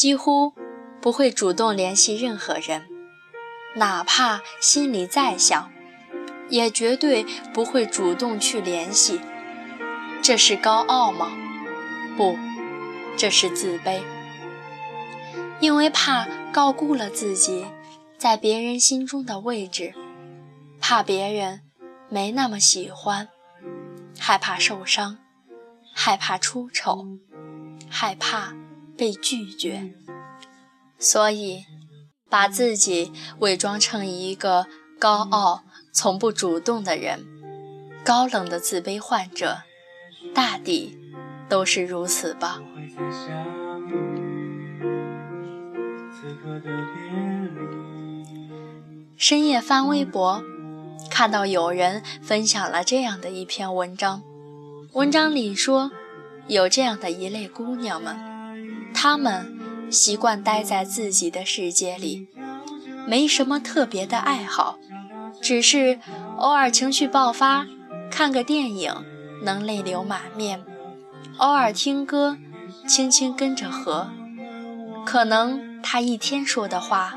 几乎不会主动联系任何人，哪怕心里再想，也绝对不会主动去联系。这是高傲吗？不，这是自卑。因为怕高估了自己在别人心中的位置，怕别人没那么喜欢，害怕受伤，害怕出丑，害怕被拒绝，所以把自己伪装成一个高傲、从不主动的人，高冷的自卑患者。大抵都是如此吧。深夜翻微博，看到有人分享了这样的一篇文章。文章里说，有这样的一类姑娘们，他们习惯待在自己的世界里，没什么特别的爱好，只是偶尔情绪爆发，看个电影。能泪流满面，偶尔听歌，轻轻跟着和。可能他一天说的话，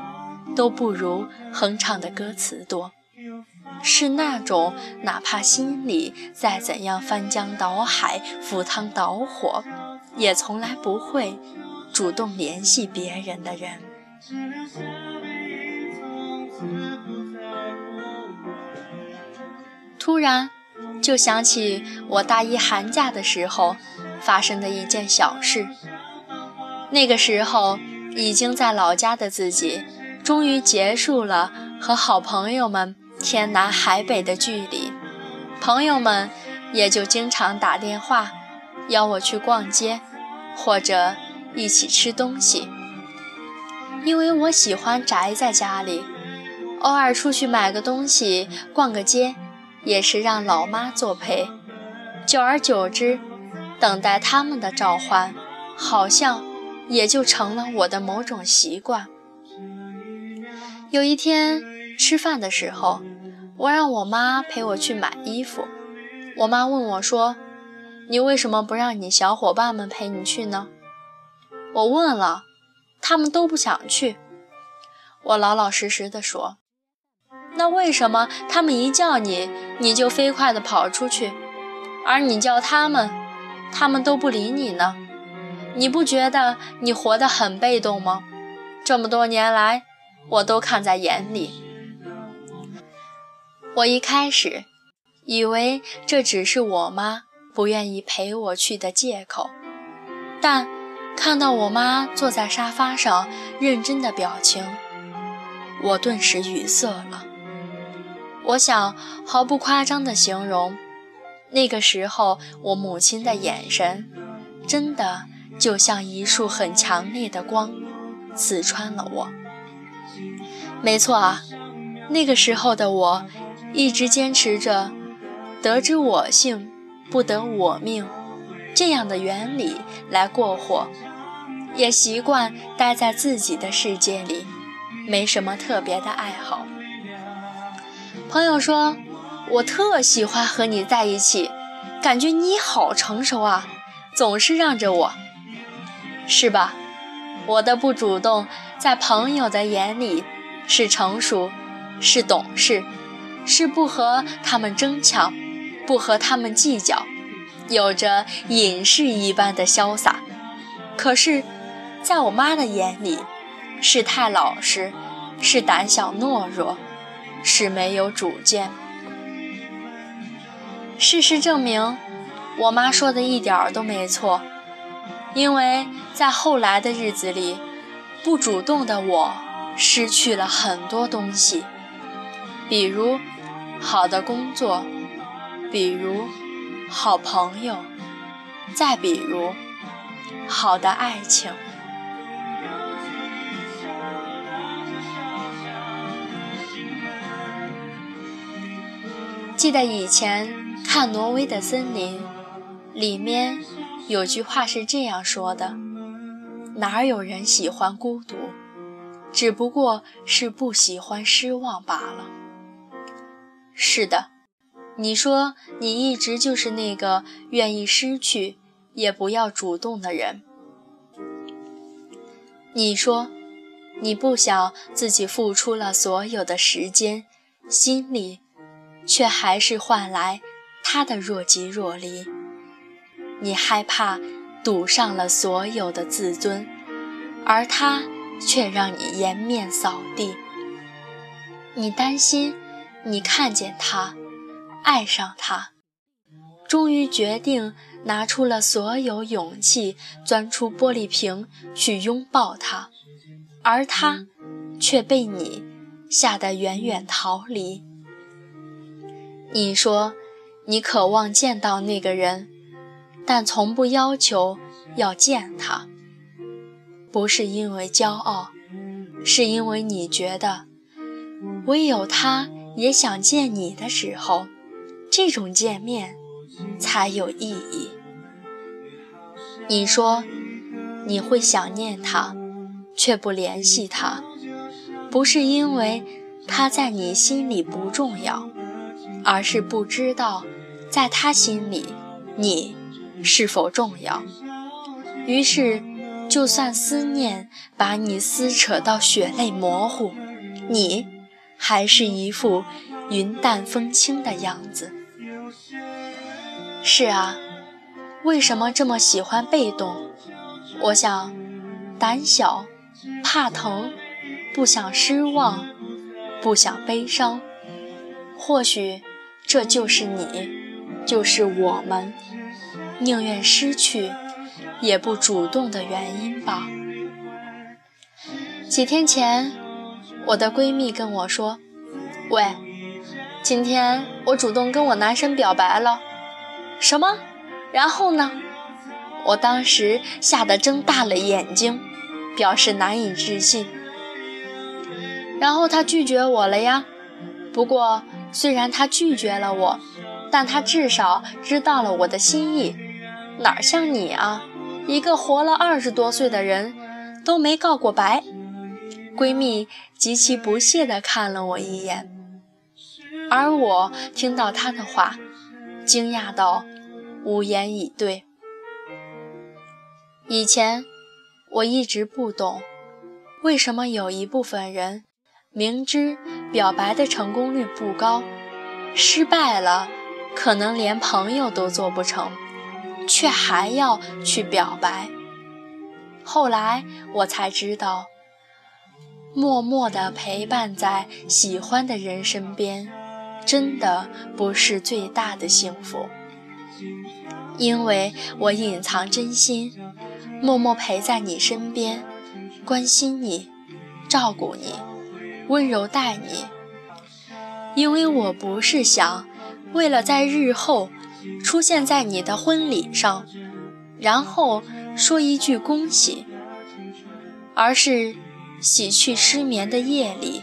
都不如哼唱的歌词多。是那种哪怕心里再怎样翻江倒海、赴汤蹈火，也从来不会主动联系别人的人。突然。就想起我大一寒假的时候发生的一件小事。那个时候已经在老家的自己，终于结束了和好朋友们天南海北的距离，朋友们也就经常打电话邀我去逛街，或者一起吃东西。因为我喜欢宅在家里，偶尔出去买个东西，逛个街。也是让老妈作陪，久而久之，等待他们的召唤，好像也就成了我的某种习惯。有一天吃饭的时候，我让我妈陪我去买衣服，我妈问我说：“你为什么不让你小伙伴们陪你去呢？”我问了，他们都不想去。我老老实实的说。那为什么他们一叫你，你就飞快的跑出去，而你叫他们，他们都不理你呢？你不觉得你活得很被动吗？这么多年来，我都看在眼里。我一开始以为这只是我妈不愿意陪我去的借口，但看到我妈坐在沙发上认真的表情，我顿时语塞了。我想毫不夸张的形容，那个时候我母亲的眼神，真的就像一束很强烈的光，刺穿了我。没错啊，那个时候的我，一直坚持着“得知我姓，不得我命”这样的原理来过活，也习惯待在自己的世界里，没什么特别的爱好。朋友说：“我特喜欢和你在一起，感觉你好成熟啊，总是让着我，是吧？我的不主动，在朋友的眼里是成熟，是懂事，是不和他们争抢，不和他们计较，有着隐士一般的潇洒。可是，在我妈的眼里，是太老实，是胆小懦弱。”是没有主见。事实证明，我妈说的一点儿都没错。因为在后来的日子里，不主动的我失去了很多东西，比如好的工作，比如好朋友，再比如好的爱情。记得以前看《挪威的森林》，里面有句话是这样说的：“哪有人喜欢孤独，只不过是不喜欢失望罢了。”是的，你说你一直就是那个愿意失去也不要主动的人。你说，你不想自己付出了所有的时间、心力，却还是换来他的若即若离。你害怕赌上了所有的自尊，而他却让你颜面扫地。你担心，你看见他，爱上他，终于决定拿出了所有勇气，钻出玻璃瓶去拥抱他，而他却被你吓得远远逃离。你说，你渴望见到那个人，但从不要求要见他，不是因为骄傲，是因为你觉得。唯有他也想见你的时候，这种见面才有意义。你说你会想念他，却不联系他，不是因为他在你心里不重要，而是不知道在他心里你是否重要。于是，就算思念把你撕扯到血泪模糊，你。还是一副云淡风轻的样子。是啊，为什么这么喜欢被动？我想，胆小，怕疼，不想失望，不想悲伤。或许这就是你，就是我们，宁愿失去，也不主动的原因吧。几天前。我的闺蜜跟我说：“喂，今天我主动跟我男神表白了。”什么？然后呢？我当时吓得睁大了眼睛，表示难以置信。然后他拒绝我了呀。不过虽然他拒绝了我，但他至少知道了我的心意。哪像你啊，一个活了二十多岁的人，都没告过白。闺蜜极其不屑地看了我一眼，而我听到他的话，惊讶到无言以对。以前我一直不懂，为什么有一部分人明知表白的成功率不高，失败了可能连朋友都做不成，却还要去表白。后来我才知道。默默地陪伴在喜欢的人身边，真的不是最大的幸福。因为我隐藏真心，默默陪在你身边，关心你，照顾你，温柔待你。因为我不是想为了在日后出现在你的婚礼上，然后说一句恭喜，而是。洗去失眠的夜里，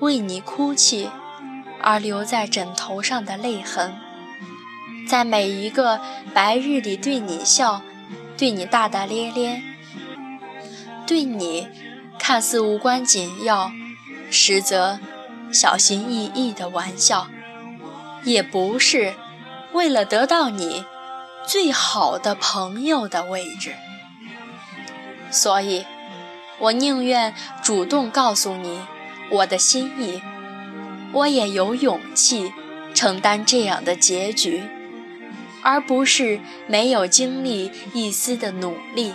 为你哭泣而留在枕头上的泪痕，在每一个白日里对你笑，对你大大咧咧，对你看似无关紧要，实则小心翼翼的玩笑，也不是为了得到你最好的朋友的位置，所以。我宁愿主动告诉你我的心意，我也有勇气承担这样的结局，而不是没有经历一丝的努力，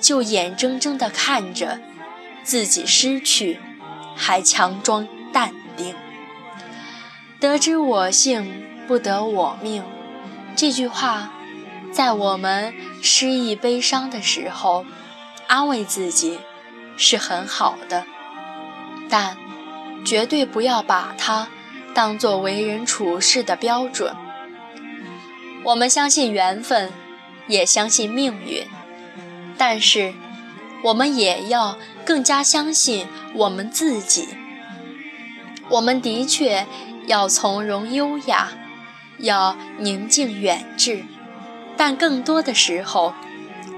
就眼睁睁地看着自己失去，还强装淡定。得知我幸不得我命，这句话，在我们失意悲伤的时候，安慰自己。是很好的，但绝对不要把它当作为人处事的标准。我们相信缘分，也相信命运，但是我们也要更加相信我们自己。我们的确要从容优雅，要宁静远志，但更多的时候，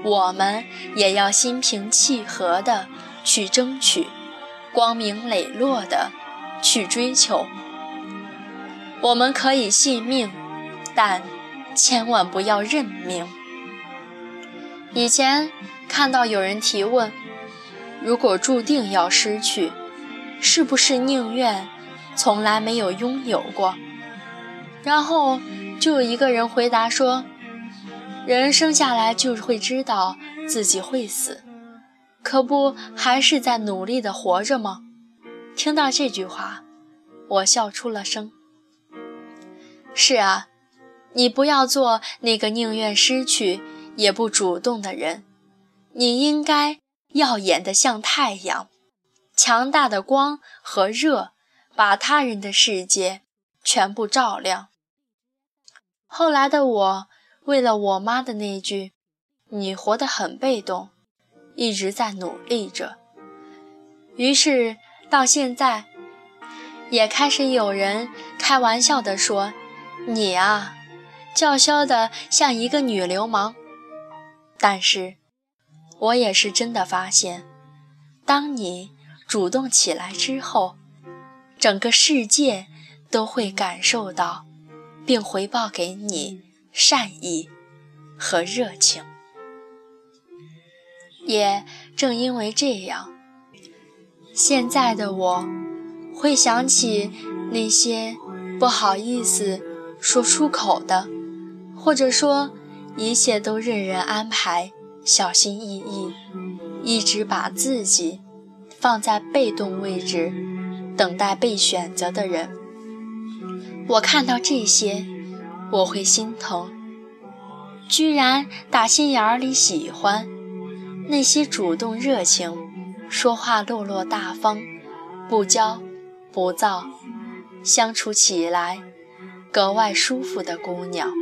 我们也要心平气和的。去争取，光明磊落的去追求。我们可以信命，但千万不要认命。以前看到有人提问：如果注定要失去，是不是宁愿从来没有拥有过？然后就有一个人回答说：“人生下来就会知道自己会死，可不还是在努力的活着吗？”听到这句话，我笑出了声。是啊，你不要做那个宁愿失去也不主动的人，你应该耀眼的像太阳，强大的光和热把他人的世界全部照亮。后来的我，为了我妈的那句“你活得很被动”，一直在努力着。于是到现在，也开始有人开玩笑地说。你啊，叫嚣的像一个女流氓。但是，我也是真的发现，当你主动起来之后，整个世界都会感受到，并回报给你善意和热情。也正因为这样，现在的我会想起那些不好意思。说出口的，或者说一切都任人安排、小心翼翼，一直把自己放在被动位置，等待被选择的人，我看到这些，我会心疼。居然打心眼里喜欢那些主动热情、说话落落大方、不骄不躁，相处起来。格外舒服的姑娘，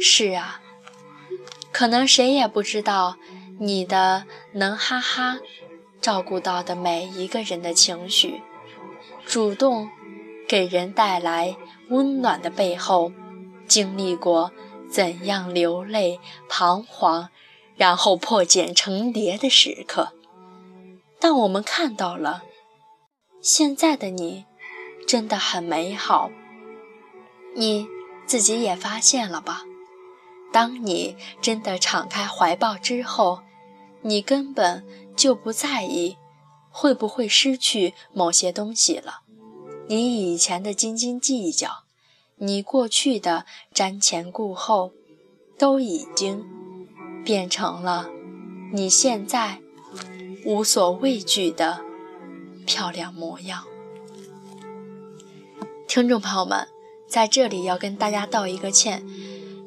是啊，可能谁也不知道你的能哈哈照顾到的每一个人的情绪，主动给人带来温暖的背后，经历过怎样流泪、彷徨，然后破茧成蝶的时刻。但我们看到了，现在的你真的很美好。你自己也发现了吧？当你真的敞开怀抱之后，你根本就不在意会不会失去某些东西了。你以前的斤斤计较，你过去的瞻前顾后，都已经变成了你现在无所畏惧的漂亮模样。听众朋友们。在这里要跟大家道一个歉，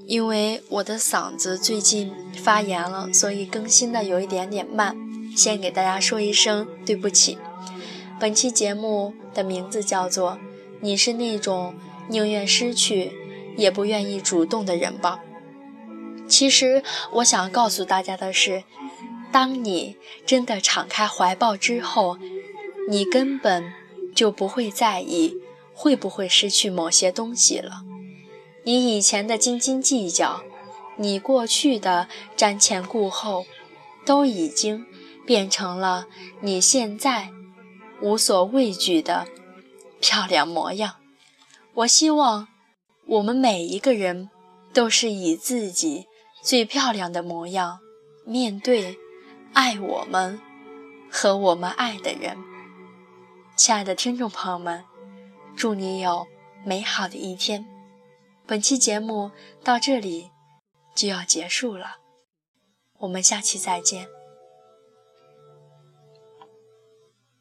因为我的嗓子最近发炎了，所以更新的有一点点慢，先给大家说一声对不起。本期节目的名字叫做《你是那种宁愿失去也不愿意主动的人吧》。其实我想告诉大家的是，当你真的敞开怀抱之后，你根本就不会在意。会不会失去某些东西了？你以前的斤斤计较，你过去的瞻前顾后，都已经变成了你现在无所畏惧的漂亮模样。我希望我们每一个人都是以自己最漂亮的模样面对爱我们和我们爱的人。亲爱的听众朋友们。祝你有美好的一天。本期节目到这里就要结束了，我们下期再见。